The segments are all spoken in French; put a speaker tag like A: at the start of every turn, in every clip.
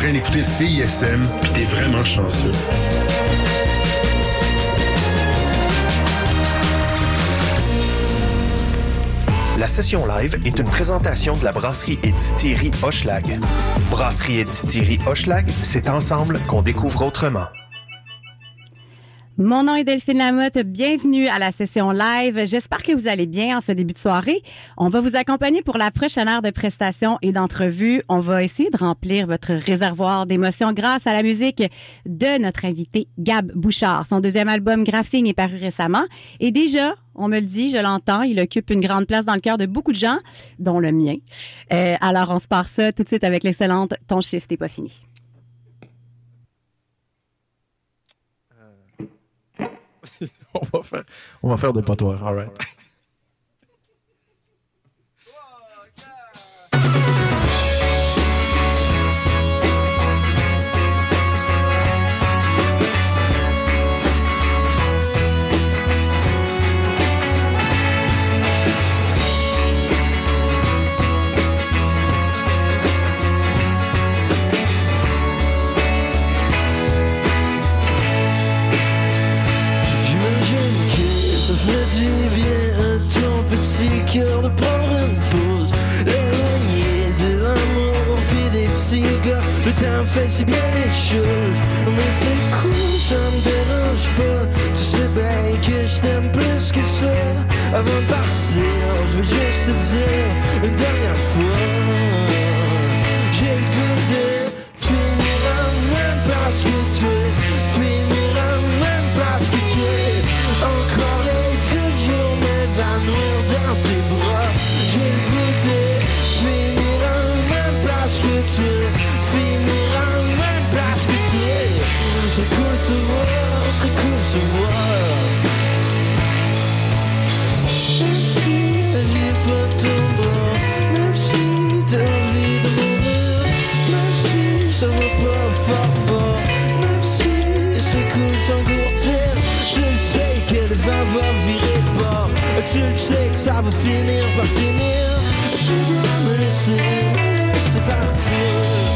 A: train d'écouter CISM, puis t'es vraiment chanceux.
B: La session live est une présentation de la brasserie et distillerie Hochelag. Brasserie et distillerie Hochelag, c'est ensemble qu'on découvre autrement.
C: Mon nom est Delphine Lamotte. Bienvenue à la session live. J'espère que vous allez bien en ce début de soirée. On va vous accompagner pour la prochaine heure de prestations et d'entrevues. On va essayer de remplir votre réservoir d'émotions grâce à la musique de notre invité Gab Bouchard. Son deuxième album Graphing est paru récemment et déjà, on me le dit, je l'entends, il occupe une grande place dans le cœur de beaucoup de gens, dont le mien. Euh, alors, on se part ça tout de suite avec l'excellente Ton shift n'est pas fini.
D: on va faire, on va faire des patoirs. All right.
E: Temps fait si bien les choses. Mais c'est cool, ça me dérange pas. Tu sais bien que je t'aime plus que ça. Avant de partir, je veux juste te dire Une dernière fois Tu sais que ça va finir par finir. Tu dois me laisser, me laisser partir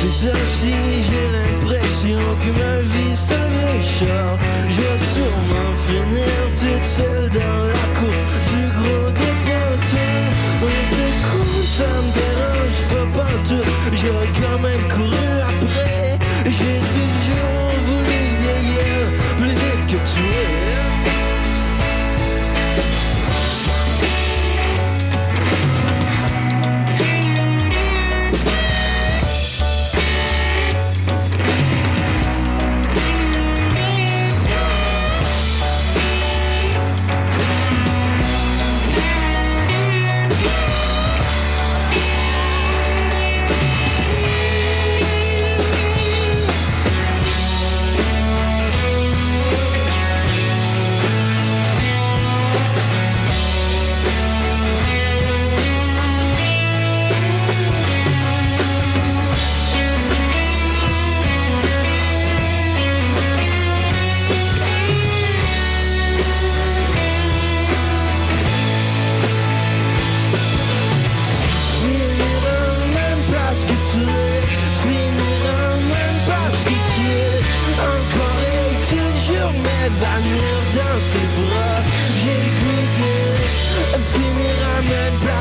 E: c'est ainsi, j'ai l'impression que ma vie c'est un vieux char Je vais sûrement finir toute seule dans la cour du gros déporteur Mais c'est cool, ça me dérange pas partout J'aurais quand même couru après. J'ai toujours voulu vieillir plus vite que toi Finir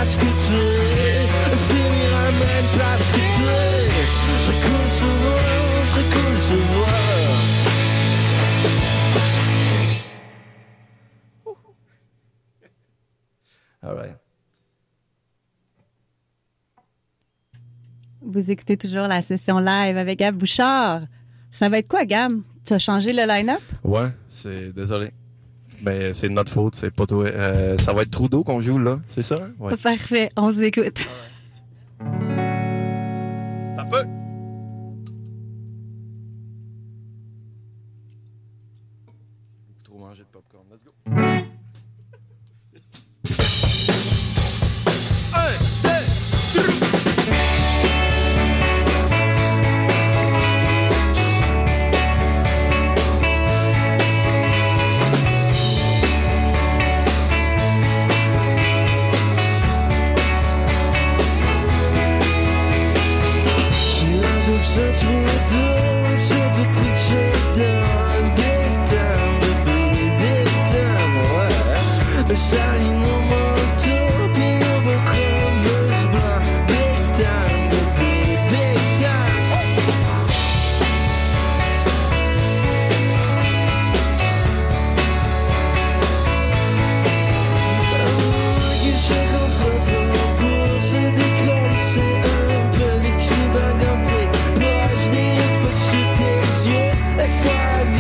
E: place que tu es Finir en même place que tu es voir, c'est cool de se voir
D: All right.
C: Vous écoutez toujours la session live avec Gab Bouchard. Ça va être quoi, Gab? Tu as changé le line-up?
D: Ouais, c'est désolé. Ben, c'est de notre faute, c'est pas toi. Euh, ça va être Trudeau qu'on joue là, c'est ça? Ouais.
C: Parfait, on vous écoute.
D: T'as peu.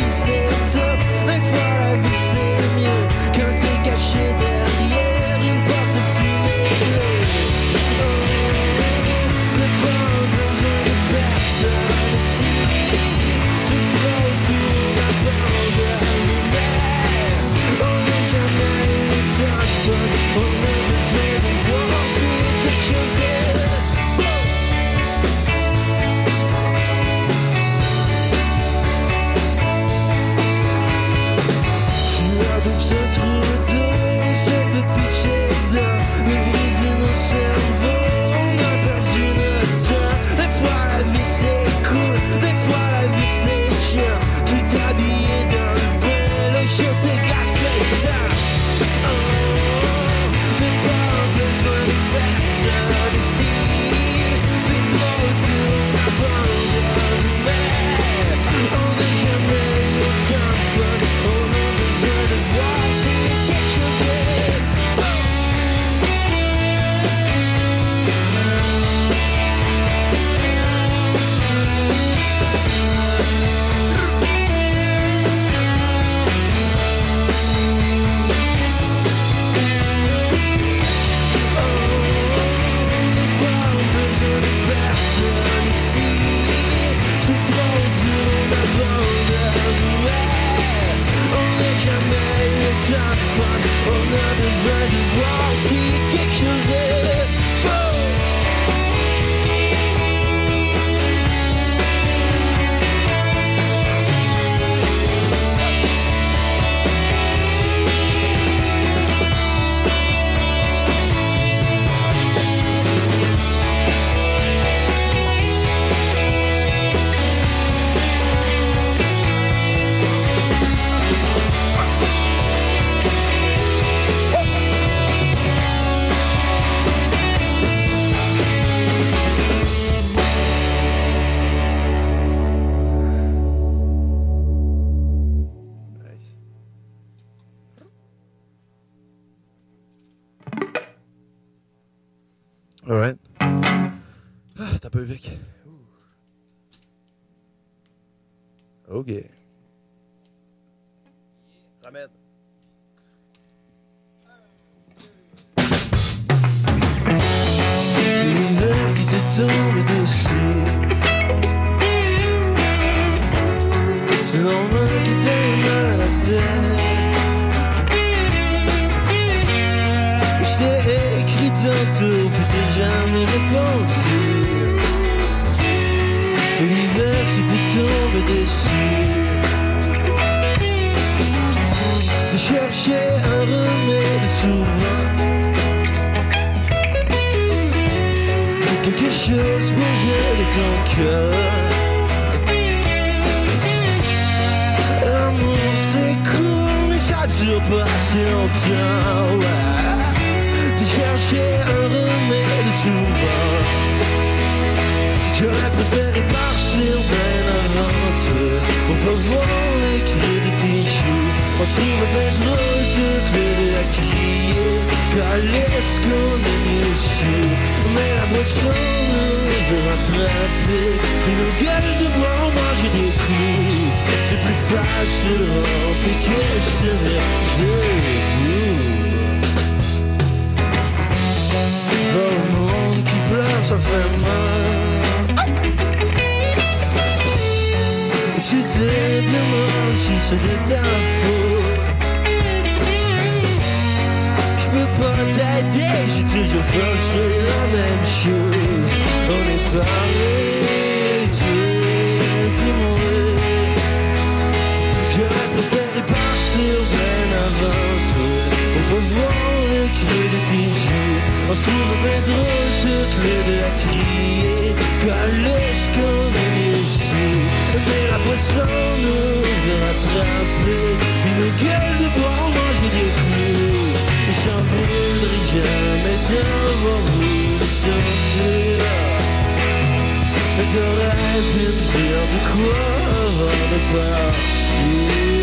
E: dizer. Mais qu'est-ce que je te de vous? Dans le monde qui pleure, ça fait mal. Tu te demandes si c'est de ta faute. Je peux pas t'aider. J'ai toujours pensé la même chose. On est parlé. On peut voir le clé de tes yeux. On se trouve bien drôle toutes les deux à crier. Calèche qu'on est ici Mais la poisson nous a rattrapés Puis nos de bois ont mangé des coups Et j'en voudrais jamais d'avoir voulu sortir Mais t'aurais pu me dire de quoi avant de partir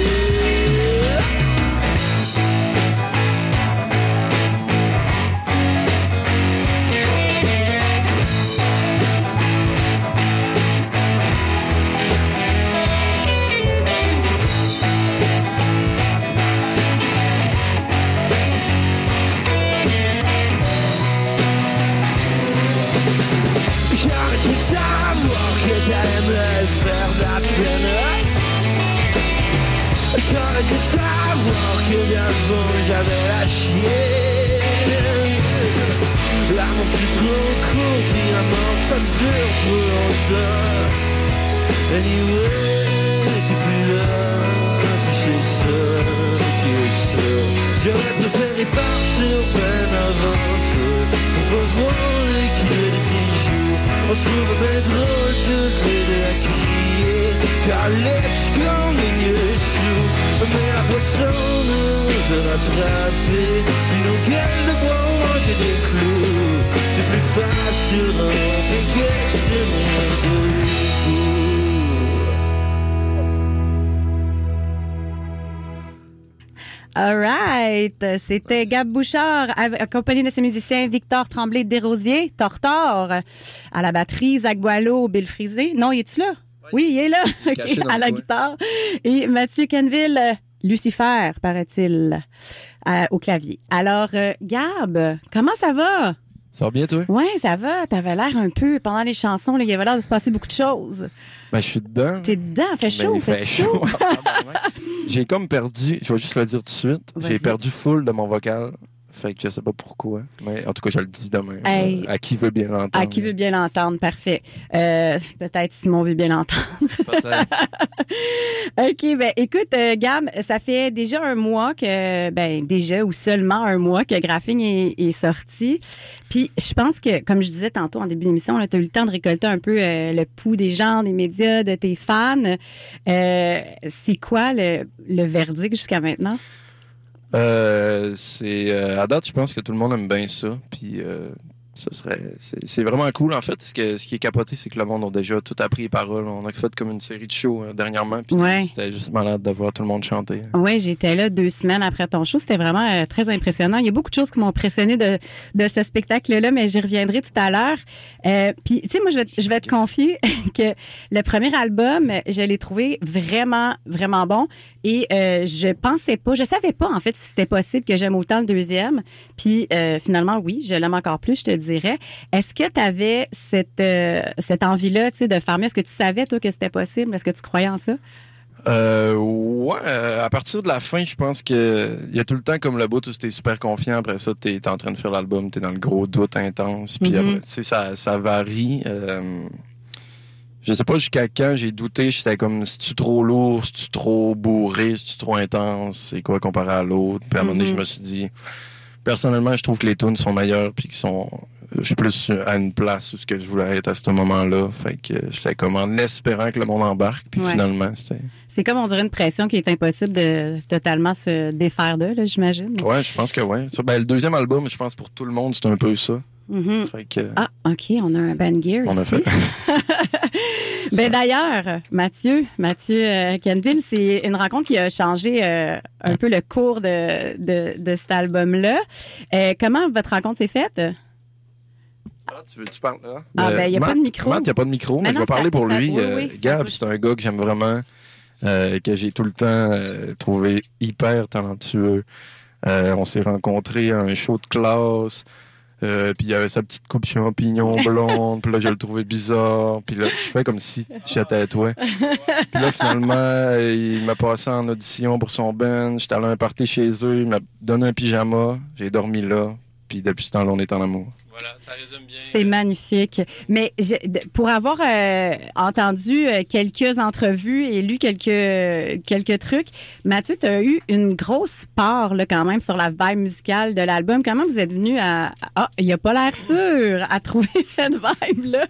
E: J'aurais dû savoir que bien avant j'avais la chienne L'amour c'est trop court, puis la mort ça dure trop longtemps Anyway, t'es plus là, puis c'est ça qui est sûr J'aurais préféré partir ben avant toi Pour revoir l'équilibre des jours. On se trouve bien drôle toutes les deux à des yeux sous Mais la poisson nous a rattrapés Puis nos gueules de bois mangé des clous C'est plus facile de ramper que de
C: All right. C'était Gab Bouchard, accompagné de ses musiciens Victor Tremblay Desrosiers, Tortor, à la batterie, Zach Boileau, Bill Frisé. Non, il est-tu là? Oui, il est là. À la
D: coin.
C: guitare. Et Mathieu Canville, Lucifer, paraît-il, euh, au clavier. Alors, euh, Gab, comment ça va?
D: Ça va bien, toi?
C: Ouais, ça va. T'avais l'air un peu, pendant les chansons, là, il y avait l'air de se passer beaucoup de choses.
D: Ben, je suis dedans.
C: T'es dedans, fait
D: Ben,
C: chaud,
D: il
C: fait
D: fait
C: chaud.
D: J'ai comme perdu, je vais juste le dire tout de suite, j'ai perdu full de mon vocal. Fait que je sais pas pourquoi. Mais en tout cas, je le dis demain.
C: Hey.
D: À qui veut bien l'entendre.
C: À qui veut bien l'entendre, parfait. Euh, Peut-être Simon veut bien l'entendre.
D: Peut-être.
C: OK, ben écoute, euh, Gab, ça fait déjà un mois que, ben déjà ou seulement un mois que Graphing est, est sorti. Puis je pense que, comme je disais tantôt en début d'émission, tu as eu le temps de récolter un peu euh, le pouls des gens, des médias, de tes fans. Euh, C'est quoi le, le verdict jusqu'à maintenant?
D: Euh, c'est euh, à date, je pense que tout le monde aime bien ça. Puis euh, ça serait, c'est vraiment cool en fait. Ce, que, ce qui est capoté, c'est que le monde a déjà tout appris les paroles. On a fait comme une série de shows euh, dernièrement. Puis
C: Ouais.
D: c'était juste malade de voir tout le monde chanter.
C: Oui, j'étais là deux semaines après ton show. C'était vraiment euh, très impressionnant. Il y a beaucoup de choses qui m'ont impressionné de, de ce spectacle-là, mais j'y reviendrai tout à l'heure. Euh, Puis, tu sais, moi, je vais, je vais te confier que le premier album, je l'ai trouvé vraiment, vraiment bon. Et je pensais pas, je savais pas, en fait, si c'était possible que j'aime autant le deuxième. Puis, finalement, oui, je l'aime encore plus, je te dirais. Est-ce que tu avais cette, euh, cette envie-là, de faire mieux? Est-ce que tu savais, toi, que c'était possible? Est-ce que tu croyais en ça?
D: Euh, ouais, euh, à partir de la fin, je pense que il y a tout le temps comme le bout où t'es super confiant. Après ça, t'es es en train de faire l'album, t'es dans le gros doute intense. Puis
C: Mhm.
D: après, tu sais, ça, ça varie. Euh, je sais pas jusqu'à quand j'ai douté. J'étais comme, c'est-tu trop lourd, c'est-tu trop bourré, c'est-tu trop intense, c'est quoi comparé à l'autre? Puis à un moment donné, je me suis dit, personnellement, je trouve que les tunes sont meilleures puis qu'ils sont je suis plus à une place où ce que je voulais être à ce moment-là. Fait que j'étais comme en espérant que le monde embarque. Puis
C: Ouais.
D: finalement, c'était...
C: C'est comme on dirait une pression qui est impossible de totalement se défaire de, là, j'imagine.
D: Ouais, je pense que ouais. Ça, ben, le deuxième album, je pense pour tout le monde, c'est un peu ça.
C: Mhm.
D: Fait que,
C: Ah, OK, on a un band gear
D: on a
C: ici.
D: fait.
C: Ben d'ailleurs, Mathieu, Mathieu euh, Kenville, c'est une rencontre qui a changé euh, un peu le cours de, de, de cet album-là. Euh, comment votre rencontre s'est faite?
D: Ah, tu veux tu parles là?
C: Ah, ben, y a pas de micro.
D: Matt, il n'y a pas de micro, mais,
C: Mais
D: je vais parler pour
C: ça-
D: lui.
C: oui, oui, ça
D: Gab, c'est un gars que j'aime vraiment, euh, que j'ai tout le temps euh, trouvé hyper talentueux. Euh, on s'est rencontrés à un show de classe. Euh, puis il avait sa petite coupe champignon blonde, puis là je le trouvais bizarre, puis là je fais comme si j'étais toi. Puis là finalement il m'a passé en audition pour son band, j'étais allé à un party chez eux, il m'a donné un pyjama, j'ai dormi là, puis depuis ce temps-là on est en amour.
F: Voilà, ça résume bien.
C: C'est magnifique. Mais je- pour avoir euh, entendu euh, quelques entrevues et lu quelques, quelques trucs, Mathieu, tu as eu une grosse part là, quand même sur la vibe musicale de l'album. Comment vous êtes venu à... Ah, il a pas l'air sûr à trouver cette vibe-là?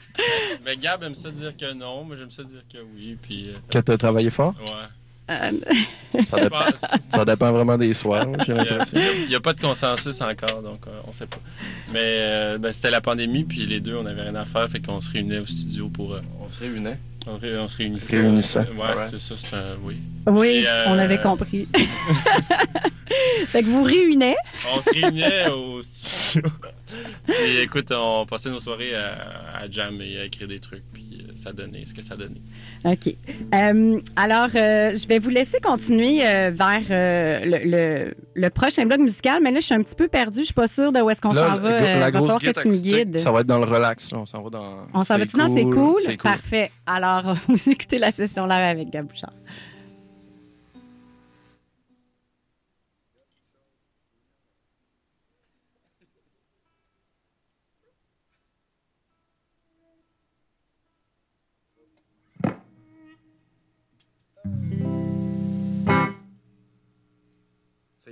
F: Mais Gab aime ça dire que non, moi j'aime ça dire que oui, puis... euh,
D: Que t'as travaillé fort?
F: ouais.
D: Ça dépend,
F: pense-
D: ça dépend vraiment des soirs, j'ai
F: Il y a-
D: l'impression.
F: Il n'y a, pas de consensus encore, donc euh, on sait pas. Mais euh, ben, c'était la pandémie, puis les deux, on n'avait rien à faire, fait qu'on se réunait au studio pour... euh,
D: On se réunait?
F: on, ré- on se réunissait.
D: Réunissait.
F: Euh, ouais,
D: Ouais.
F: c'est ça, c'est un... Oui.
C: oui,
F: Et, euh,
C: on avait compris. fait que vous réunez.
F: On se réunait au studio. Puis écoute, on passait nos soirées à, à jam et à écrire des trucs, puis ça donnait ce que ça donnait.
C: OK. Euh, alors, euh, je vais vous laisser continuer euh, vers euh, le, le, le prochain bloc musical, mais là, je suis un petit peu perdue. Je suis pas sûre de où est-ce qu'on s'en va.
D: la
C: va falloir que tu me guides.
D: Ça va être dans le relax, là. On s'en va dans.
C: On s'en va-tu dans C'est cool? Parfait. Alors, vous écoutez la session là avec Gab Bouchard.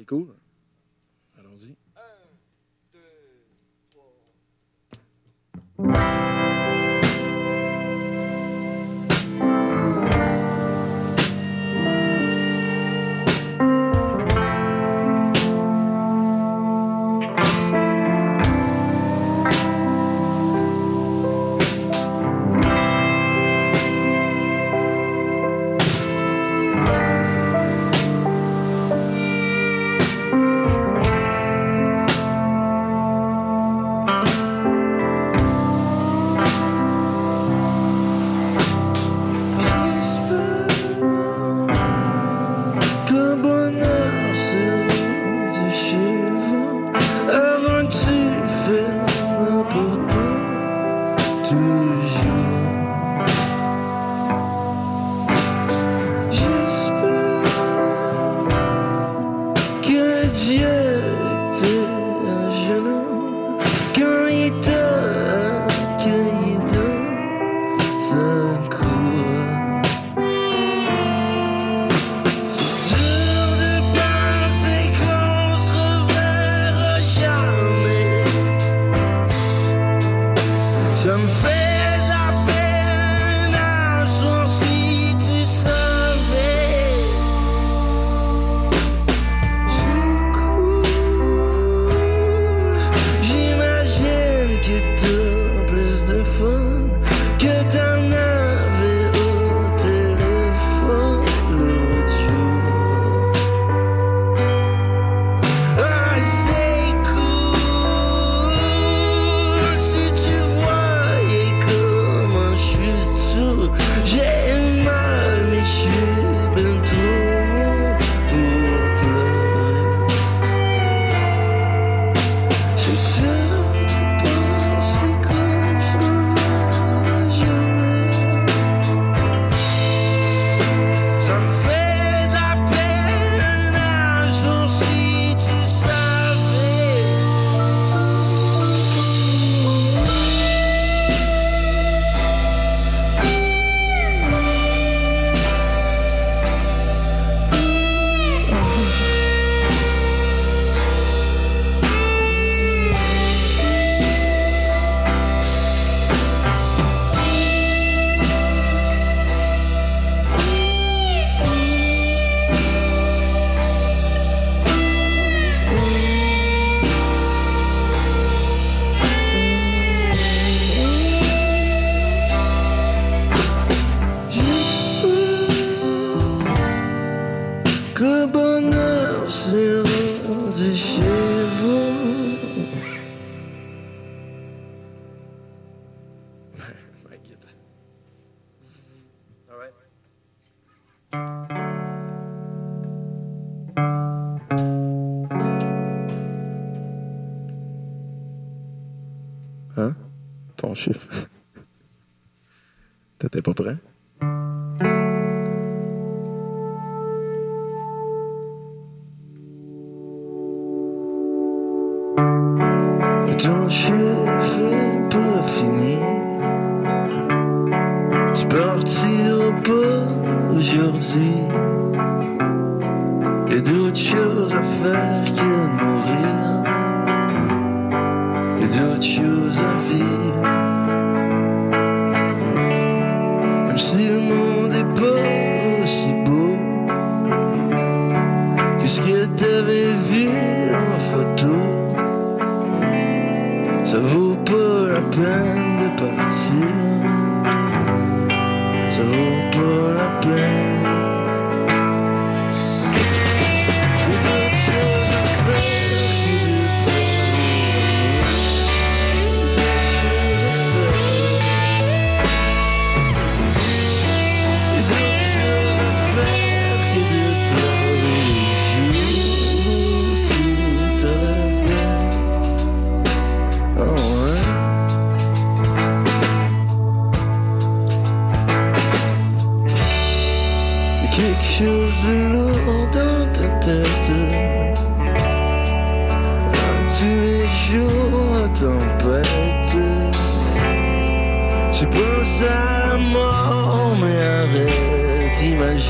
D: C'est cool. Allons-y. je...
E: T'étais pas prêt?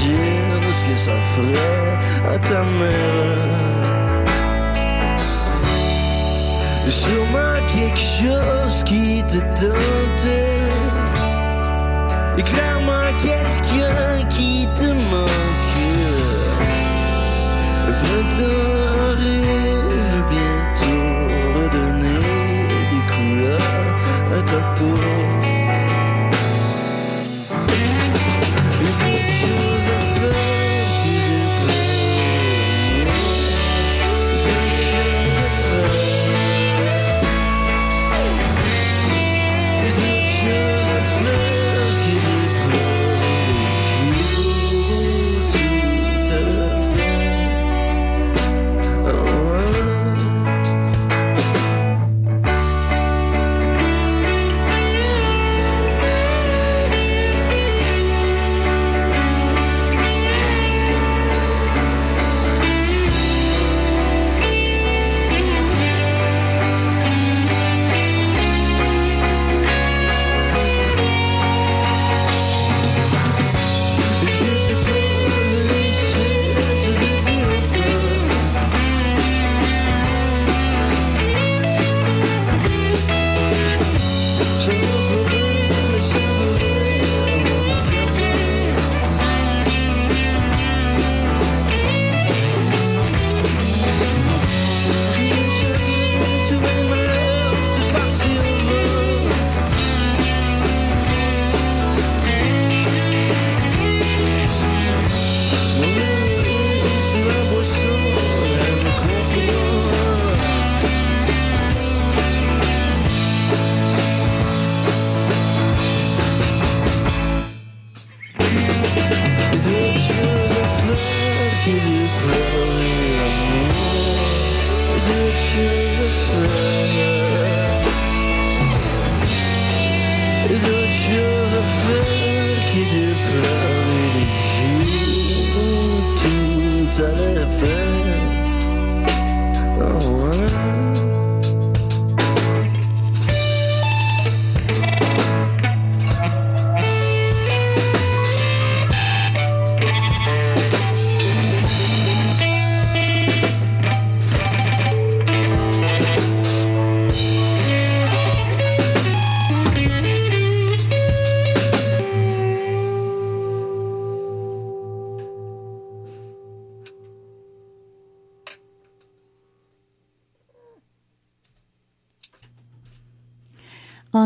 D: imagine ce que ça ferait à ta mère. Sûrement quelque chose qui te tentait. Et clairement quelqu'un qui te manque. Le printemps arrive bientôt redonner des couleurs à ta peau.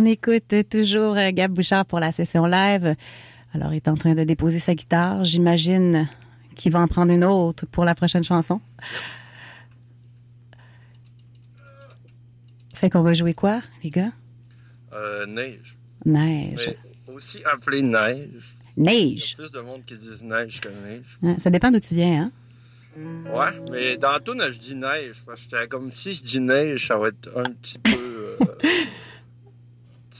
C: Écoute toujours euh, Gab Bouchard pour la session live. Alors, il est en train de déposer sa guitare. J'imagine qu'il va en prendre une autre pour la prochaine chanson. Fait qu'on va jouer quoi, les gars?
D: Euh, neige.
C: Neige.
D: Mais aussi appelé neige.
C: Neige.
D: Il y a plus de monde qui disent neige que neige.
C: Ça dépend d'où tu viens, hein?
D: Ouais, mais dans tout, je dis neige. Parce que comme si je dis neige, ça va être un petit peu euh,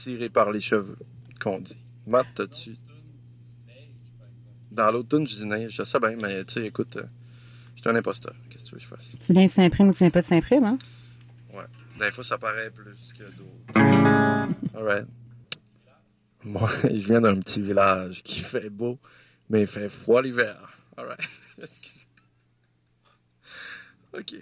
D: tiré par les cheveux, qu'on dit. Matt, t'as-tu. Dans l'automne, je dis neige. Je sais bien, mais tu sais, écoute, euh, je suis un imposteur. Qu'est-ce que tu veux que je fasse?
C: Tu viens de Saint-Prime ou tu viens pas de Saint-Prime, hein?
D: Ouais. Des fois, ça paraît plus que d'autres. Alright. Moi, je viens d'un petit village qui fait beau, mais il fait froid l'hiver. Alright. Excusez. OK.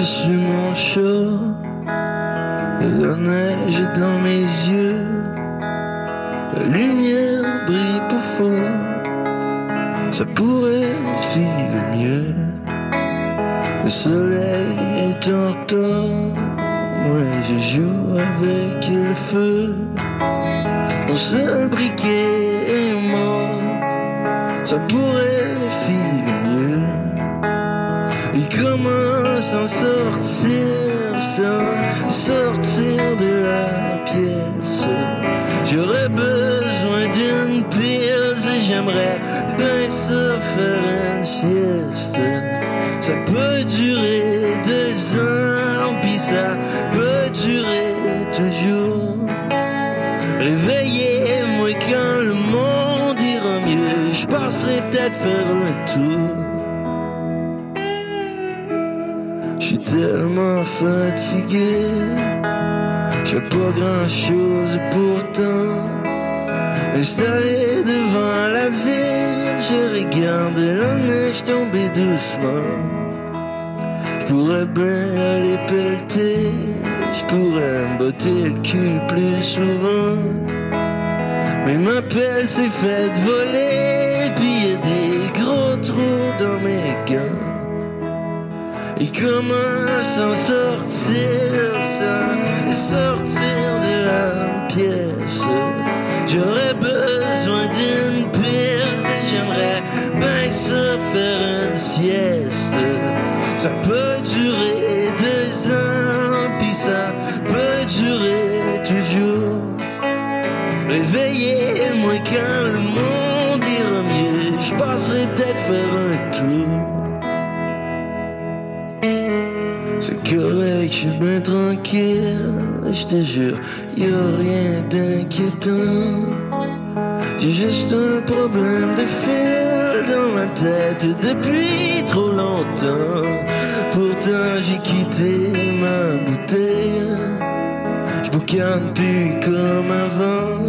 E: Neige sur mon chat, la neige dans mes yeux, la lumière brille pas fort, ça pourrait filer mieux. Le soleil est en temps, moi je joue avec le feu, mon seul briquet est mort, ça pourrait Il commence à sortir sans sortir de la pièce? J'aurais besoin d'une pile et j'aimerais bien ça faire une sieste. Ça peut durer deux ans, puis ça peut durer toujours. Réveillez-moi quand le monde ira mieux. Je passerai peut-être faire un tour. Tellement fatigué, je pas grand chose pourtant. Installé devant la ville, je regarde la neige tomber doucement. Je pourrais bien aller pelleter, je pourrais me botter le cul plus souvent. Mais ma pelle s'est faite voler, puis y a des gros trous dans mes gants. Il commence à sortir sans sortir de la pièce. J'aurais besoin d'une pièce et j'aimerais bien ça faire une sieste. Ça peut durer deux ans, puis ça peut durer toujours. Réveillez-moi quand le monde ira mieux. Je passerai peut-être faire un tour. Correct, je suis bien tranquille. Je te jure, y a rien d'inquiétant. J'ai juste un problème de fil dans ma tête depuis trop longtemps. Pourtant, j'ai quitté ma bouteille. Je boucane plus comme avant.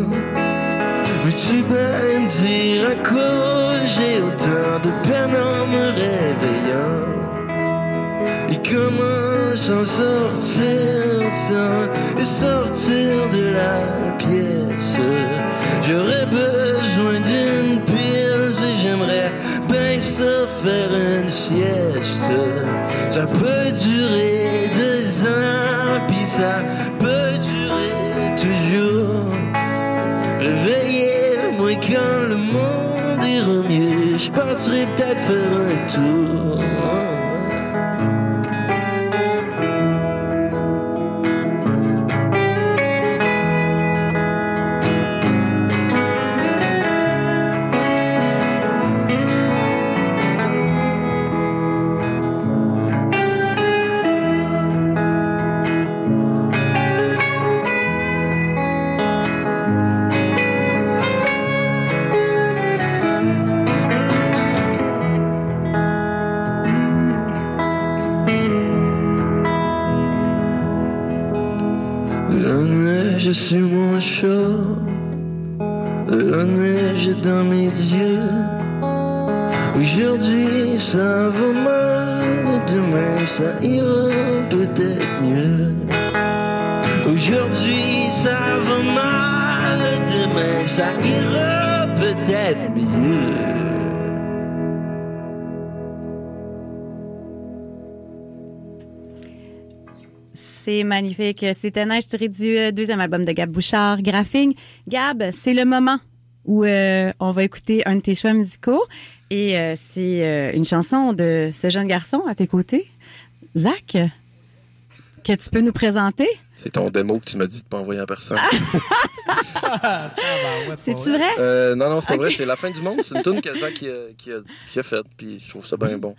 E: Veux-tu bien me dire à quoi j'ai autant de peine en me réveillant? Il commence à sortir sans sortir de la pièce? J'aurais besoin d'une pile et j'aimerais bien ça faire une sieste. Ça peut durer deux ans, puis ça peut durer toujours. Réveillez-moi quand le monde ira mieux. je passerai peut-être faire un tour.
C: C'est magnifique. C'était Neige tiré du euh, deuxième album de Gab Bouchard, Graphing. Gab, c'est le moment où euh, on va écouter un de tes choix musicaux. Et euh, c'est euh, une chanson de ce jeune garçon à tes côtés, Zach, que tu peux nous présenter?
D: C'est ton démo que tu m'as dit de pas envoyer à personne.
C: C'est-tu vrai?
D: Euh, non, non, c'est pas vrai. C'est la fin du monde. C'est une tune que Zach qui a, qui a, qui a faite. Puis je trouve ça bien bon.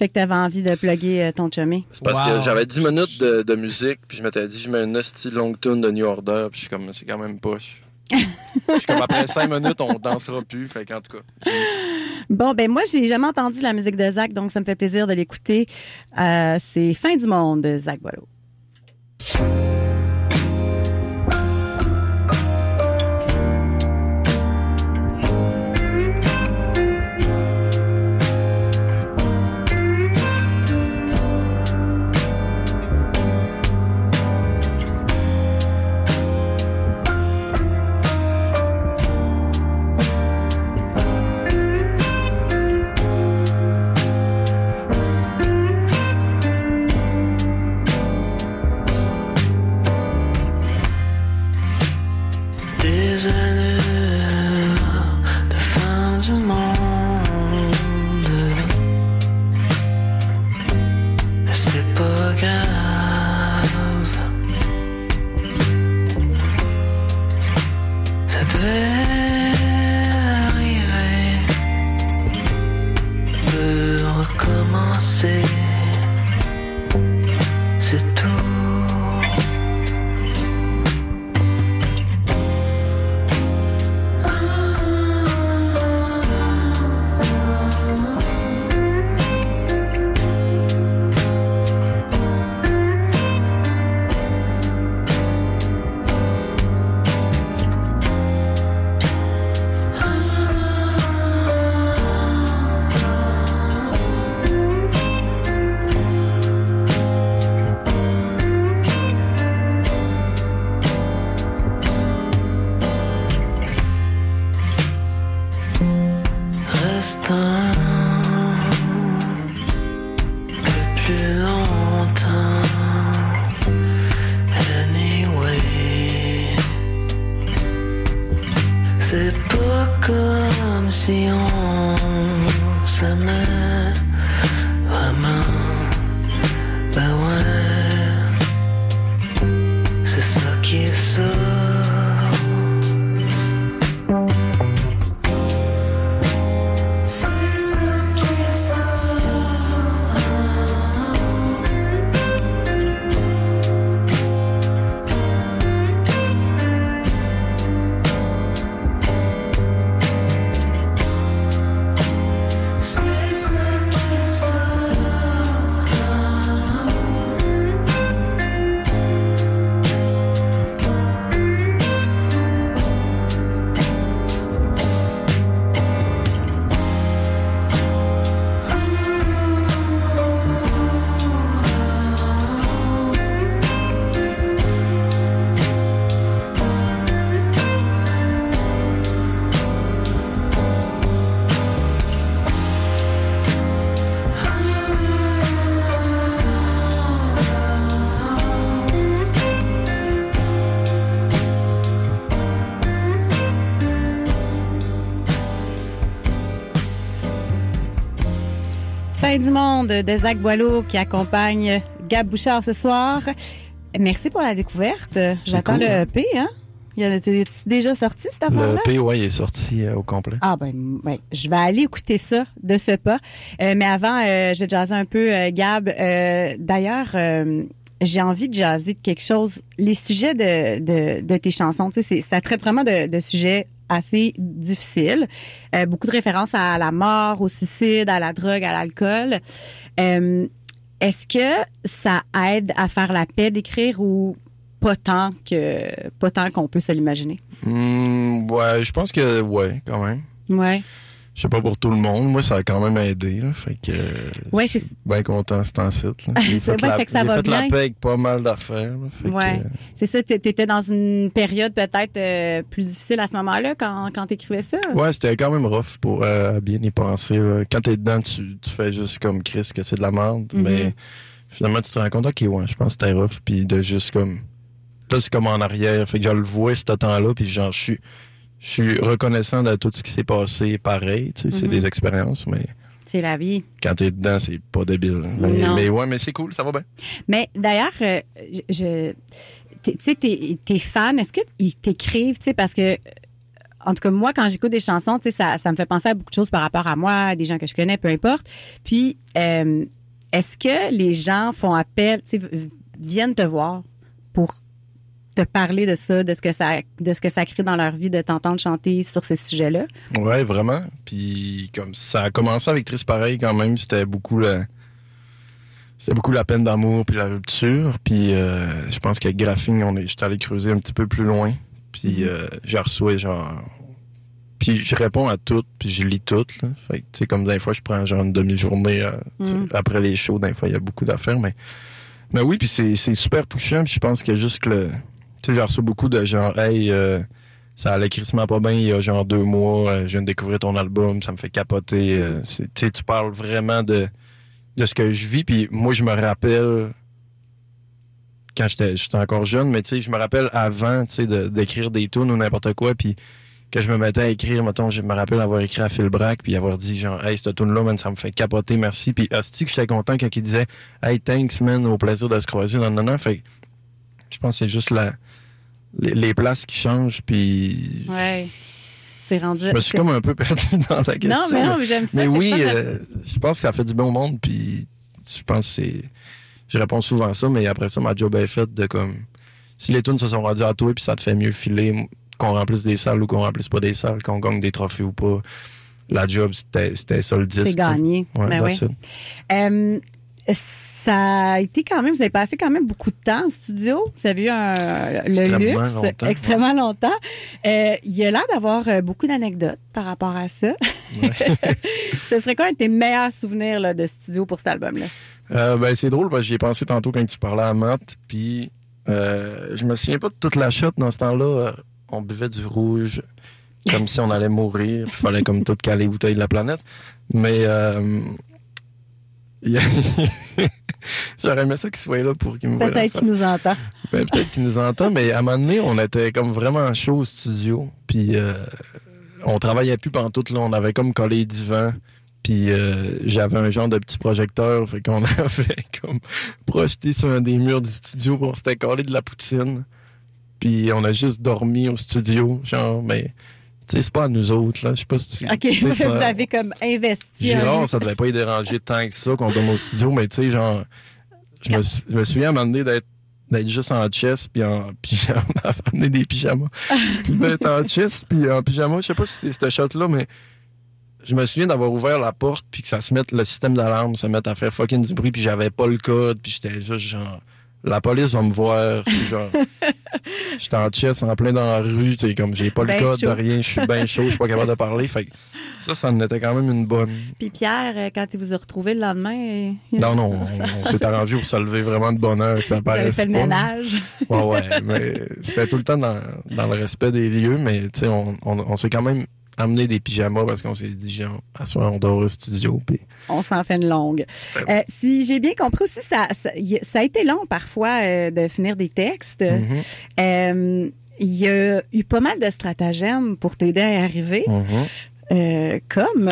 C: Fait que t'avais envie de plugger euh, ton chummy.
D: C'est parce
G: Wow.
D: que j'avais 10 minutes de, de musique. Puis je m'étais dit, je mets une hostie longue tune de New Order. Puis je suis comme, c'est quand même poche. Je suis comme, après 5 minutes, on dansera plus. Fait qu'en tout cas.
C: Bon, ben moi, j'ai jamais entendu la musique de Zach, donc ça me fait plaisir de l'écouter. Euh, c'est Fin du monde de Zach Boileau.
E: On s'aimait vraiment.
C: De Zach Boileau qui accompagne Gab Bouchard ce soir. Merci pour la découverte. J'attends
D: cool,
C: le
D: hein?
C: EP, hein? Y en a-tu déjà sorti, cette affaire-là?
D: Le P, ouais, il est sorti euh, au complet.
C: Ah ben, ben, je vais aller écouter ça de ce pas. Euh, mais avant, euh, je vais jaser un peu, Gab. D'ailleurs, j'ai envie de jaser de quelque chose. Les sujets de, de, de tes chansons, tu sais, ça traite vraiment de, de sujets assez difficiles. Euh, beaucoup de références à la mort, au suicide, à la drogue, à l'alcool. Euh, Est-ce que ça aide à faire la paix d'écrire ou pas tant que pas tant qu'on peut se l'imaginer?
D: Hmm, ouais, je pense que, ouais, quand même.
C: Ouais.
D: Je sais pas pour tout le monde. Moi, ça a quand même aidé. Là, fait que.
C: Ouais, c'est-
D: Bien content, c'est en site.
C: C'est vrai,
D: la-
C: fait que ça va
D: fait la
C: bien.
D: paix avec pas mal d'affaires. que,
C: Ouais.
D: euh,
C: C'est ça, tu étais dans une période peut-être euh, plus difficile à ce moment-là quand, quand tu écrivais ça?
D: Ouais, c'était quand même rough pour euh, bien y penser. là. Quand t'es dedans, tu, tu fais juste comme Chris que c'est de la merde.
C: Mhm.
D: Mais finalement, tu te rends compte, ok, ouais, je pense que c'était rough. Puis de juste comme. Là, c'est comme en arrière. Fait que je le vois ce temps-là. Puis genre, je suis. Je suis reconnaissant de tout ce qui s'est passé pareil. tu sais, C'est
C: Mhm.
D: des expériences, mais
C: C'est la vie.
D: quand t'es dedans, c'est pas débile. Mais, ouais, mais c'est cool, ça va bien.
C: Mais d'ailleurs, euh, je, tu sais, tes, tes fans, est-ce qu'ils t'écrivent, tu sais, parce que, en tout cas, moi, quand j'écoute des chansons, tu sais, ça, ça me fait penser à beaucoup de choses par rapport à moi, à des gens que je connais, peu importe. Puis, euh, est-ce que les gens font appel, tu sais, v- viennent te voir pour te parler de ça, de ce que ça, de ce que ça crée dans leur vie, de t'entendre chanter sur ces sujets-là?
D: Ouais, vraiment. Puis comme ça a commencé avec Triste Pareil quand même, c'était beaucoup la c'était beaucoup la peine d'amour puis la rupture. Puis euh, je pense qu'avec Graphing, on est j'étais allé creuser un petit peu plus loin. Puis euh, j'ai reçu genre puis je réponds à toutes, puis je lis toutes. Là. Fait que, tu sais, comme des fois, je prends genre une demi-journée euh, tu sais,
C: Mm.
D: après les shows. Des fois, il y a beaucoup d'affaires, mais mais oui, puis c'est c'est super touchant. Puis je pense que juste que le, tu sais, j'ai reçu beaucoup de genre, hey, euh, ça allait crissement pas bien il y a genre deux mois. euh, je viens de découvrir ton album, ça me fait capoter. euh, tu sais, tu parles vraiment de, de ce que je vis. Puis moi, je me rappelle quand j'étais j'étais encore jeune, mais tu sais, je me rappelle avant, tu sais, d'écrire des tunes ou n'importe quoi. Puis que je me mettais à écrire, mettons, je me rappelle avoir écrit à Phil Brack, puis avoir dit genre, hey, cette tune là ça me fait capoter, merci. Puis hostie que j'étais content quand il disait, hey, thanks, man, au plaisir de se croiser, non, non, non. Fait je pense que c'est juste la, les, les places qui changent, puis
C: Ouais. C'est rendu.
D: je me suis comme un peu perdu dans ta question.
C: Non, mais non, mais j'aime ça.
D: mais oui, euh, je pense que ça fait du bon monde, puis je pense que c'est. Je réponds souvent à ça, mais après ça, ma job est faite de comme. Si les tunes se sont rendues à toi, puis ça te fait mieux filer, qu'on remplisse des salles ou qu'on remplisse pas des salles, qu'on gagne des trophées ou pas, la job, c'était ça le disque.
C: c'est gagné.
D: Ouais,
C: Ben oui. Euh, ça a été quand même, vous avez passé quand même beaucoup de temps en studio. Vous avez eu un, le luxe
D: longtemps,
C: extrêmement longtemps. Euh, il y a l'air d'avoir euh, beaucoup d'anecdotes par rapport à ça. Ce serait quoi un de tes meilleurs souvenirs là, de studio pour cet album-là?
D: Euh, ben, c'est drôle, parce que j'y ai pensé tantôt quand tu parlais à Matt, puis euh, je me souviens pas de toute la shot dans ce temps-là. on buvait du rouge comme si on allait mourir, puis fallait comme tout caler les bouteilles de la planète. Mais euh, il j'aurais aimé ça qu'il soit là pour qu'il me voie la
C: Peut-être qu'il nous entend.
D: Ben, peut-être qu'il nous entend, mais à un moment donné, on était comme vraiment chaud au studio. Puis euh, on travaillait plus pendant tout, là. On avait comme collé les divans. Puis euh, j'avais un genre de petit projecteur. Fait qu'on avait comme projeté sur un des murs du studio. puis on s'était collé de la poutine. Puis on a juste dormi au studio. Genre, mais c'est pas à nous autres, là. Je sais pas si tu-
C: OK, vous avez comme investi.
D: Girard,
C: un-
D: ça devait pas y déranger tant que ça qu'on dorme au studio, mais tu sais, genre, je me, je me souviens à un moment donné d'être d'être juste en chest puis en pyjama, amené des pyjamas. Puis d'être en chest puis en pyjama, je sais pas si c'est ce shot-là, mais je me souviens d'avoir ouvert la porte puis que ça se mette, le système d'alarme se mette à faire fucking du bruit puis j'avais pas le code puis j'étais juste genre, la police va me voir, genre, j'étais en chest en plein dans la rue, sais, comme j'ai pas le
C: Ben
D: code
C: chaud.
D: de rien, je suis bien chaud, je suis pas capable de parler, fait que ça, ça en était quand même une bonne.
C: Puis Pierre, euh, quand il vous a retrouvé le lendemain, euh,
D: Non, non, on, on s'est arrangé pour se lever vraiment de bonne heure, ça
C: vous avez fait le ménage.
D: Ouais, ouais, mais c'était tout le temps dans, dans le respect des lieux, mais tu sais, on, on, on s'est quand même amené des pyjamas parce qu'on s'est dit, genre, à soir, on dort au studio, puis
C: On s'en fait une longue. Euh, si j'ai bien compris aussi, ça, ça, a été long parfois euh, de finir des textes.
D: Mhm,
C: Euh, Il y a eu pas mal de stratagèmes pour t'aider à y arriver.
D: mhm.
C: Euh, comme?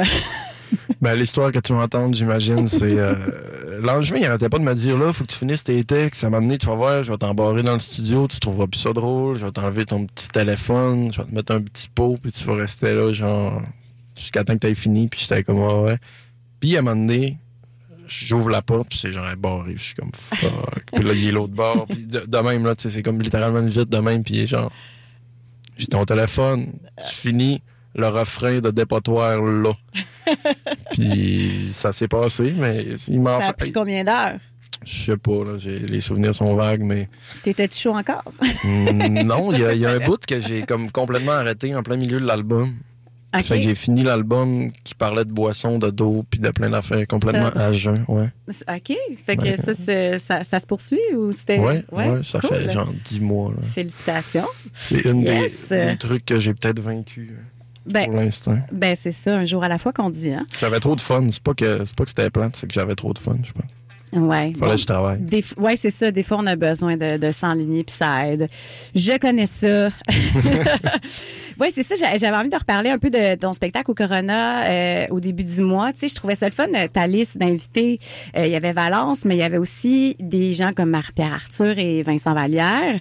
D: Ben, l'histoire que tu vas entendre, j'imagine, c'est. L'angevin, il arrêtait pas de me dire là, faut que tu finisses tes textes. Ça m'a amené, tu vas voir, je vais t'embarrer dans le studio, tu trouveras plus ça drôle. Je vais t'enlever ton petit téléphone, je vais te mettre un petit pot, puis tu vas rester là, genre, jusqu'à temps que t'aies fini. Puis j'étais comme, ah ouais. Puis à un moment donné, j'ouvre la porte, puis c'est genre barré. Je suis comme, fuck. puis là, il est l'autre bord. Puis de, même, là, tu sais, c'est comme littéralement une vitre de même, puis genre, j'ai ton téléphone, tu finis le refrain de dépotoir là. puis ça s'est passé, mais il m'a
C: Ça a pris combien d'heures?
D: Je sais pas, là, j'ai- les souvenirs sont vagues, mais
C: T'étais chaud encore?
D: Mm, non, il y, a- il y a un bout que j'ai comme complètement arrêté en plein milieu de l'album.
C: OK.
D: Fait que j'ai fini l'album qui parlait de boissons, de d'eau, puis de plein d'affaires complètement
C: Ça-
D: à jeun, ouais.
C: OK. Fait que
D: Ouais.
C: ça, c'est- ça, ça se poursuit ou c'était.
D: Ouais, ouais, ça
C: cool.
D: fait genre dix mois. là.
C: Félicitations.
D: C'est une
C: Yes.
D: des, des trucs que j'ai peut-être vaincu
C: Ben,
D: pour l'instant.
C: ben c'est ça, un jour à la fois qu'on dit, hein?
D: J'avais trop de fun. C'est pas que c'est pas que c'était plate, c'est que j'avais trop de fun, je pense.
C: Ouais.
D: Fallait
C: bon.
D: que je travaille.
C: Ouais, c'est ça. Des fois, on a besoin de, de s'enligner puis ça aide. Je connais ça. ouais, c'est ça. j'a- J'avais envie de reparler un peu de ton spectacle au Corona euh, au début du mois. Tu sais, je trouvais ça le fun, euh, ta liste d'invités. Euh, Il y avait Valence, mais il y avait aussi des gens comme Marie-Pierre Arthur et Vincent Vallière.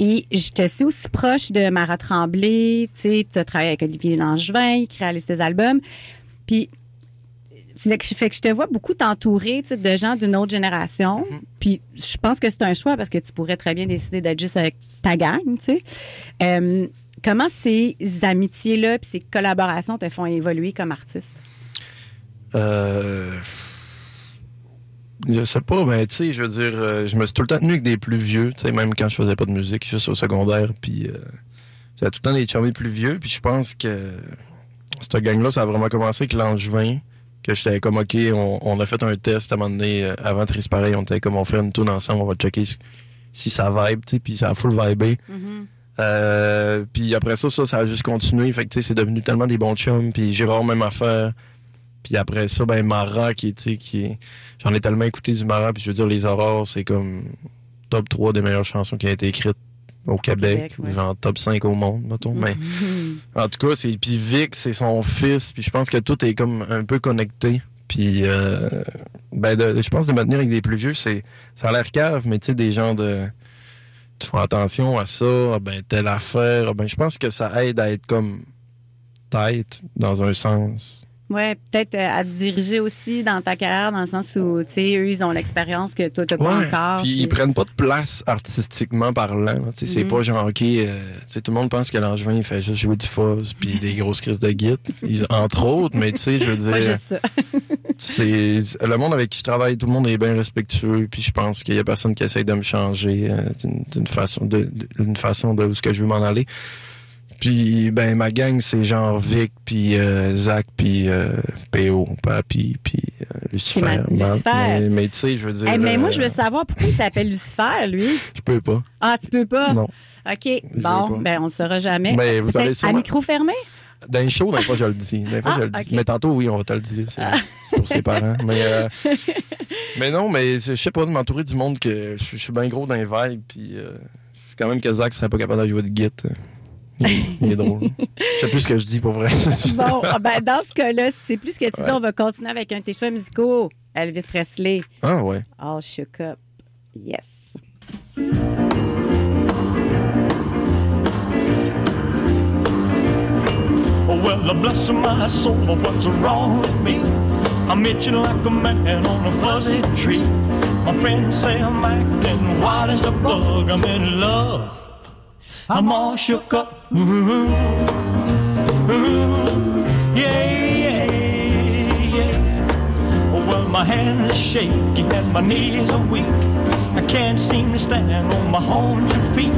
C: Et je te sais aussi proche de Mara Tremblay. Tu sais, tu as travaillé avec Olivier Langevin qui réalise tes albums. Puis fait que, fait que je te vois beaucoup t'entourer de gens d'une autre génération. Puis je pense que c'est un choix parce que tu pourrais très bien décider d'être juste avec ta gang, tu sais. Euh, comment ces amitiés-là puis ces collaborations te font évoluer comme artiste?
D: Euh, je sais pas, mais tu sais, je veux dire, euh, je me suis tout le temps tenu avec des plus vieux, tu sais, même quand je faisais pas de musique, juste au secondaire, puis euh, j'avais tout le temps des chummies plus vieux, puis je pense que cette gang-là, ça a vraiment commencé avec Langevin, que j'étais comme, OK, on, on a fait un test à un moment donné, euh, avant Triste Pareil, on était comme, on fait une tune ensemble, on va checker si, ça vibe, tu sais, puis ça a full vibé. Euh, puis après ça, ça, ça a juste continué. Fait que, tu sais, c'est devenu tellement des bons chums. Puis Gérard, même affaire. Puis après ça, ben, Mara, qui, tu sais, qui J'en ai tellement écouté du Mara. Puis je veux dire, Les Aurores, c'est comme top 3 des meilleures chansons qui ont été écrites au Québec.
C: Québec,
D: ou
C: ouais.
D: genre top 5 au monde, mettons. Mais en tout cas, c'est... Puis Vic, c'est son fils. Puis je pense que tout est comme un peu connecté. Puis, euh, ben, je pense de me tenir avec des plus vieux, c'est, ça a l'air cave, mais tu sais, des gens de, tu fais attention à ça, ah ben, telle affaire, ah ben, je pense que ça aide à être comme tête, dans un sens.
C: Ouais, peut-être euh, à te diriger aussi dans ta carrière, dans le sens où, tu sais, eux, ils ont l'expérience que toi, t'as pas encore.
D: Puis
C: puis-
D: ils prennent pas de place artistiquement parlant. Tu sais, C'est
C: Mhm.
D: pas genre, OK, euh, tu sais, tout le monde pense que Langevin, il fait juste jouer du fuzz puis des grosses crises de Ils- entre autres, mais tu sais, je veux dire...
C: Pas juste ça.
D: c'est le monde avec qui je travaille, tout le monde est bien respectueux, puis je pense qu'il y a personne qui essaye de me changer euh, d'une- façon de d'une façon de où ce que je veux m'en aller. Puis ben ma gang c'est genre Vic puis euh, Zach puis euh, PO, Papi puis euh, Lucifer.
C: ma-. Lucifer.
D: Mais, mais tu sais, je veux dire
C: Eh, mais moi, je
D: euh,
C: veux savoir pourquoi il s'appelle Lucifer, lui.
D: je peux pas.
C: Ah, tu peux pas?
D: Non.
C: OK. Bon,
D: pas.
C: ben, on le saura jamais.
D: Mais vous
C: Peut-être
D: allez
C: À
D: sûrement-
C: micro fermé?
D: Dans les shows, des fois je le dis. Des fois
C: Ah,
D: je le dis. Mais tantôt, oui, on va te le dire. C'est c'est pour ses parents. Mais, euh, mais non, mais je sais pas, de m'entourer du monde que je suis bien gros dans les vibes. Puis euh, quand même que Zach serait pas capable de jouer de git. Il, est drôle. Je sais plus ce que je dis pour vrai.
C: Bon, ah, ben, dans ce cas-là, si c'est plus ce que tu dis,
D: Ouais.
C: on va continuer avec un de tes choix musicaux. Elvis Presley,
D: ah ouais.
C: All Shook Up. Yes.
G: Oh, well, bless my soul, what's wrong with me? I'm itching like a man on a fuzzy tree. My friends say I'm acting wild as a bug. I'm in love. I'm all shook up. Ooh, ooh, yeah, yeah, yeah. Oh, well, my hands are shaky and my knees are weak. I can't seem to stand on my own two feet.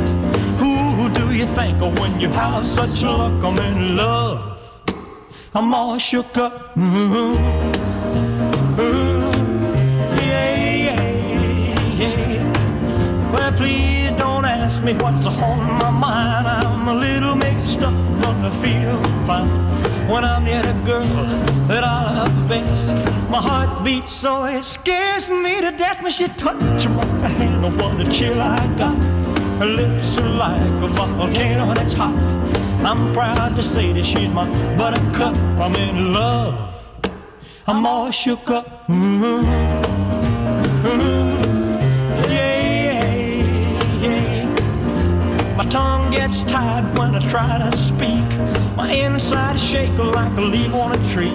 G: Who do you think of when you have such luck? I'm in love. I'm all shook up. Ooh, ooh, ask me what's on my mind. I'm a little mixed up, I feel fine when I'm near the girl that I love best. My heart beats so it scares me to death when she touches my hand. Oh, what a chill I got. Her lips are like a volcano that's hot. I'm proud to say that she's my buttercup. I'm in love. I'm all shook up. Ooh, ooh, gets tied when I try to speak. My inside is shaking like a leaf on a tree.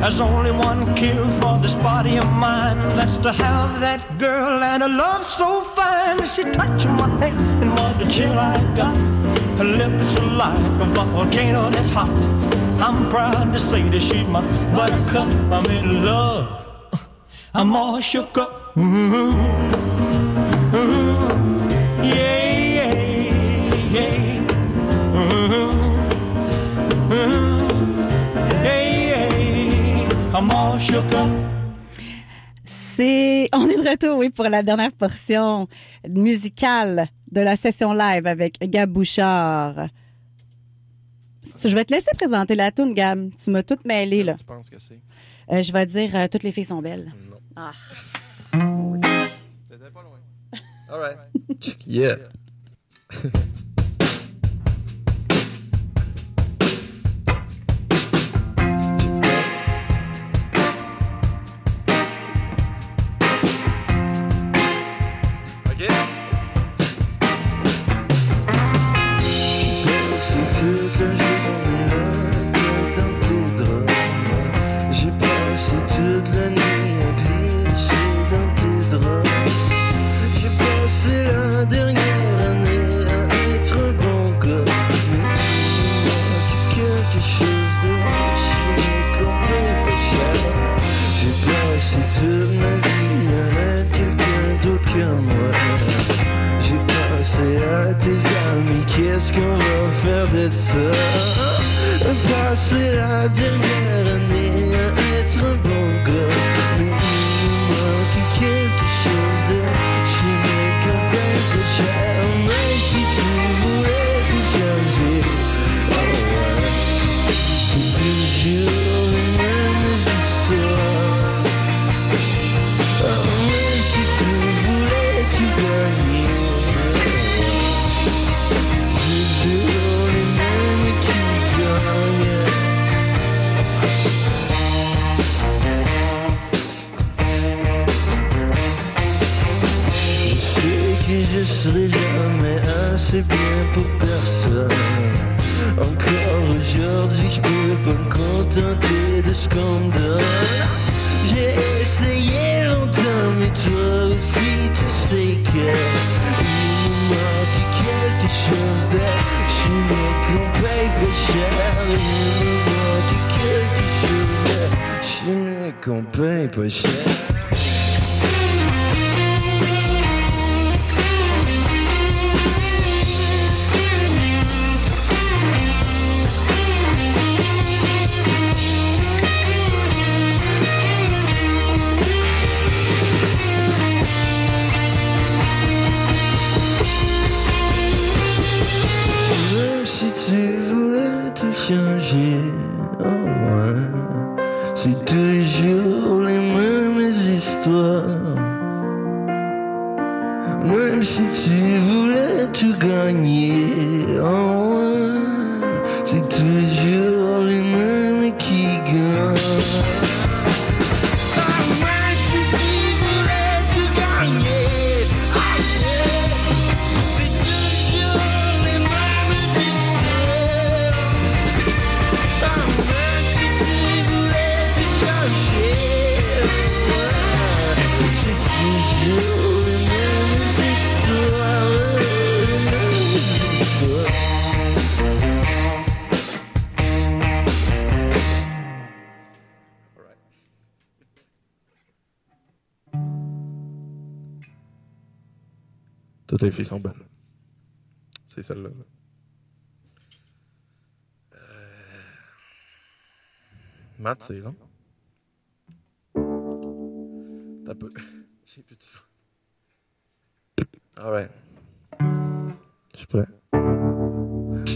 G: There's only one cure for this body of mine. That's to have that girl and a love so fine. She touching my hand and what a chill I got. Her lips are like a volcano that's hot. I'm proud to say that she's my buttercup. I'm in love. I'm all shook up. Ooh, yeah. I'm all shook up.
C: C'est, on est de retour, oui, pour la dernière portion musicale de la session live avec Gab Bouchard. Je vais te laisser présenter la tune, Gab. Tu m'as toute mêlée, là.
D: Tu penses que c'est?
C: Euh, je vais dire euh, Toutes les filles sont belles.
D: Non.
C: Ah.
D: T'étais pas loin. All right. Yeah.
E: Qu'est-ce qu'on va faire de ça? Passer la dernière
D: Toutes les filles sont belles. C'est celle-là. là. Euh... Matt, c'est long. T'as peu. J'ai plus de ça. Alright. Je suis prêt.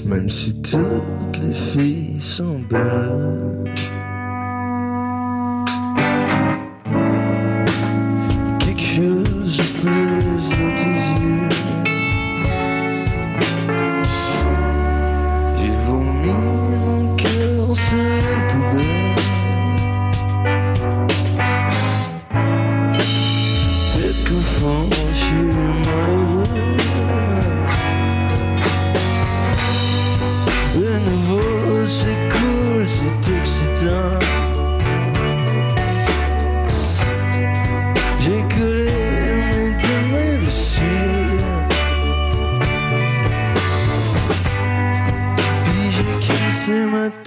E: Même si toutes les filles sont belles. Quelque chose de plus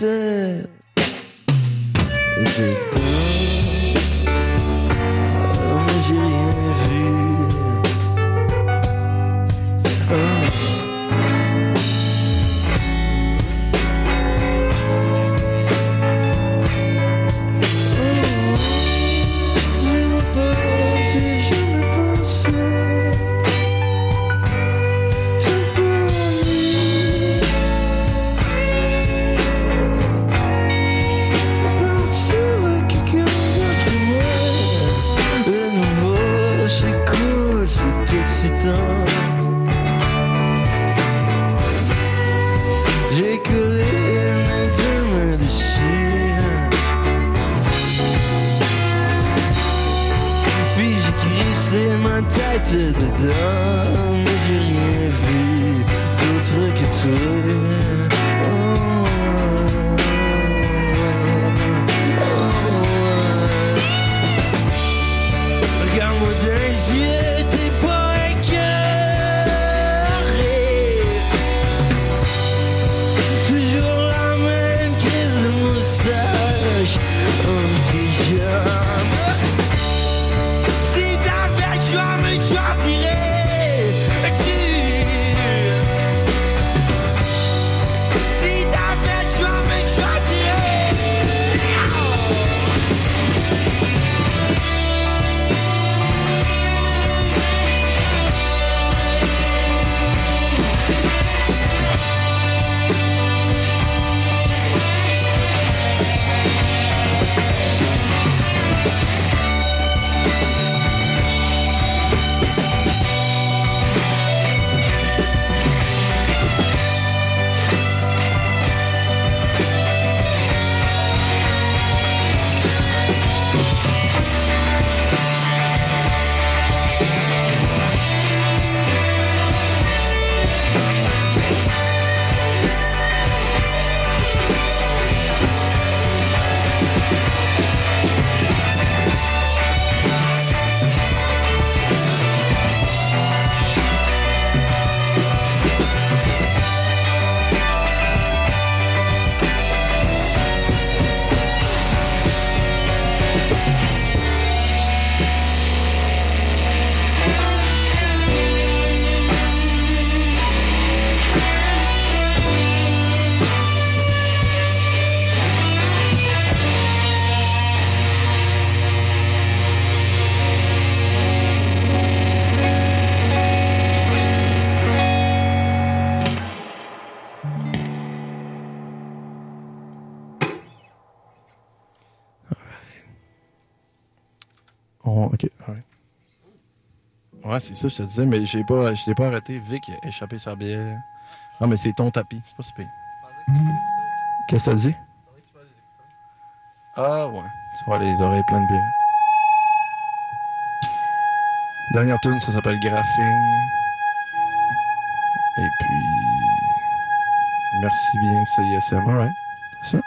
E: deux
D: Ouais, c'est ça, je te disais, mais j'ai pas, je l'ai pas arrêté. Vic a échappé sa bière. Ah, mais c'est ton tapis, c'est pas si pire. Qu'est-ce que t'as dit? Ah, ouais. Tu vas les oreilles pleines de bière. Dernière tune, ça s'appelle Graphing. Et puis. Merci bien, CISM. Alright. C'est ça.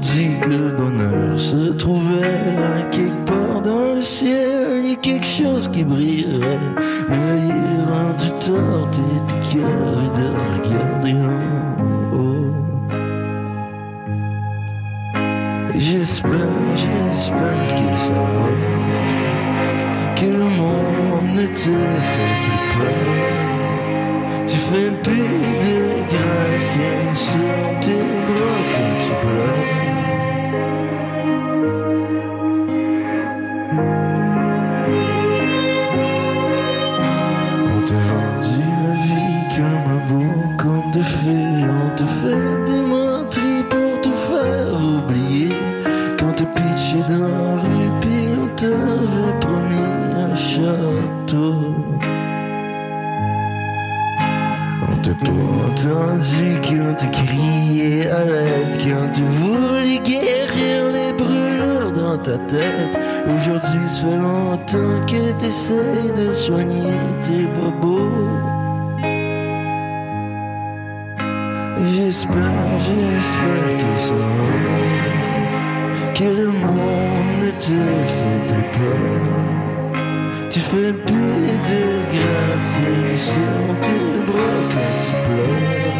E: Dit que le bonheur se trouvait quelque part dans le ciel. Il y a quelque chose qui brillerait, mais il est rendu tard. T'es cœur de regarder en haut. J'espère, j'espère que ça va, que le monde ne te fait plus peur. Tu fais plus de graphines sur tes bras quand tu pleures. Entendu quand tu criais à l'aide, quand tu voulais guérir les brûlures dans ta tête? Aujourd'hui, ça fait longtemps que t'essayes de soigner tes bobos. J'espère, j'espère que ça que le monde ne te fait plus peur. Tu fais plus de graphing sur tes bras quand tu pleures.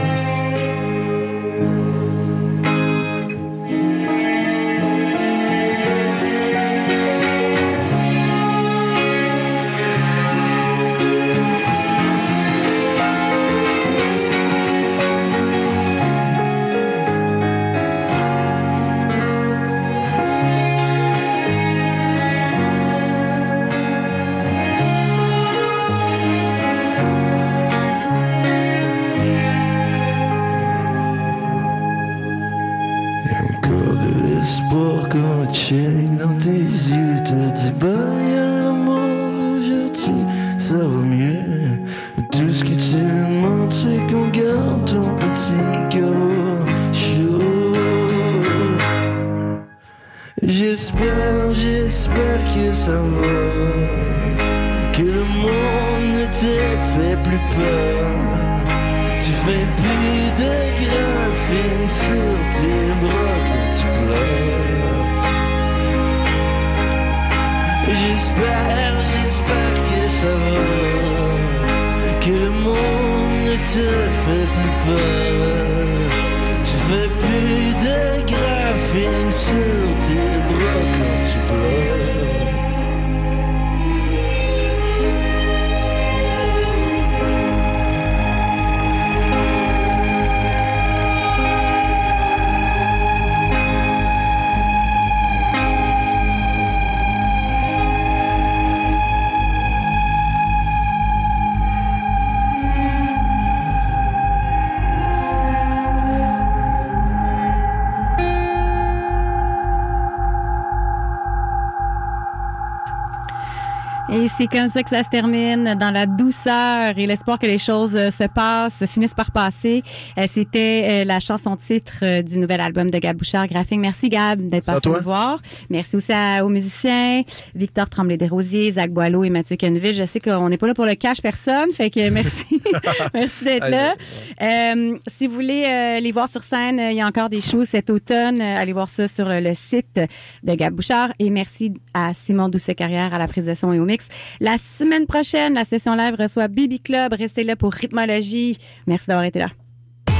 E: C'est
C: comme ça que ça se termine, dans la douceur et l'espoir que les choses euh, se passent, finissent par passer. Euh, C'était euh, la chanson titre du nouvel album de Gab Bouchard, Graphing. Merci Gab d'être passé nous voir. Merci aussi à- aux musiciens, Victor Tremblay-Desrosiers, Zach Boileau et Mathieu Kenville. Je sais qu'on n'est pas là pour le cash personne, fait que merci. merci d'être là. Euh, si vous voulez euh, les voir sur scène, il y a encore des shows cet automne. Allez voir ça sur le, le site de Gab Bouchard. Et merci à Simon Doucet-Carrière à la prise de son et au mix. La semaine prochaine, la session live reçoit Bibi Club. Restez là pour Rhythmologie. Merci d'avoir été là.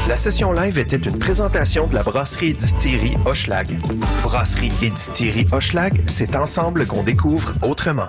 B: La session live était une présentation de la brasserie et distillerie Hochelag. Brasserie et distillerie Hochelag, c'est ensemble qu'on découvre autrement.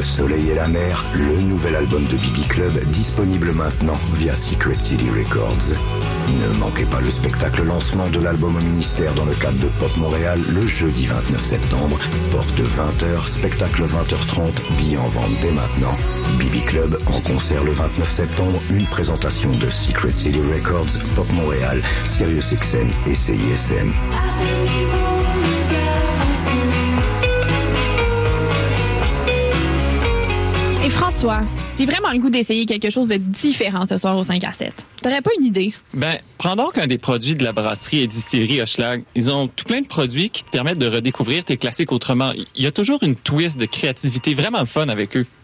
H: Le Soleil et la mer, le nouvel album de Bibi Club disponible maintenant via Secret City Records. Ne manquez pas le spectacle lancement de l'album au ministère dans le cadre de Pop Montréal le jeudi 29 septembre. Porte 20h, spectacle 20h30, billets en vente dès maintenant. Bibi Club en concert le 29 septembre, une présentation de Secret City Records, Pop Montréal, SiriusXM et CISM.
I: François, j'ai vraiment le goût d'essayer quelque chose de différent ce soir au 5 à 7. T'aurais pas une idée?
F: Ben, prends donc un des produits de la brasserie et distillerie Hochelag. Ils ont tout plein de produits qui te permettent de redécouvrir tes classiques autrement. Il y a toujours une twist de créativité vraiment fun avec eux.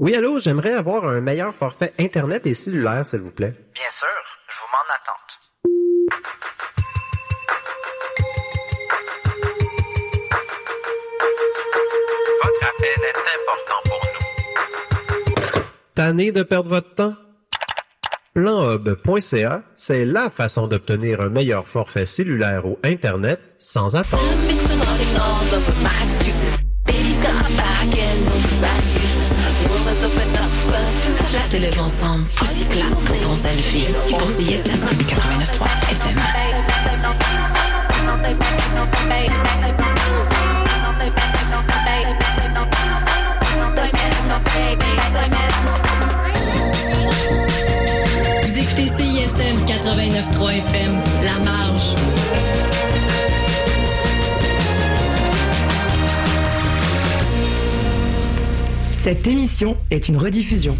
J: Oui, allô, j'aimerais avoir un meilleur forfait Internet et cellulaire, s'il vous plaît.
K: Bien sûr, je vous m'en attente. Votre appel est important pour nous.
J: Tanné de perdre votre temps? Planhub.ca, c'est la façon d'obtenir un meilleur forfait cellulaire ou Internet sans attendre.
L: Te lève ensemble, aussi clap pour ton selfie. Et pour CISM 89.3 FM.
M: Vous écoutez CISM 89.3 FM, La Marge.
N: Cette émission est une rediffusion.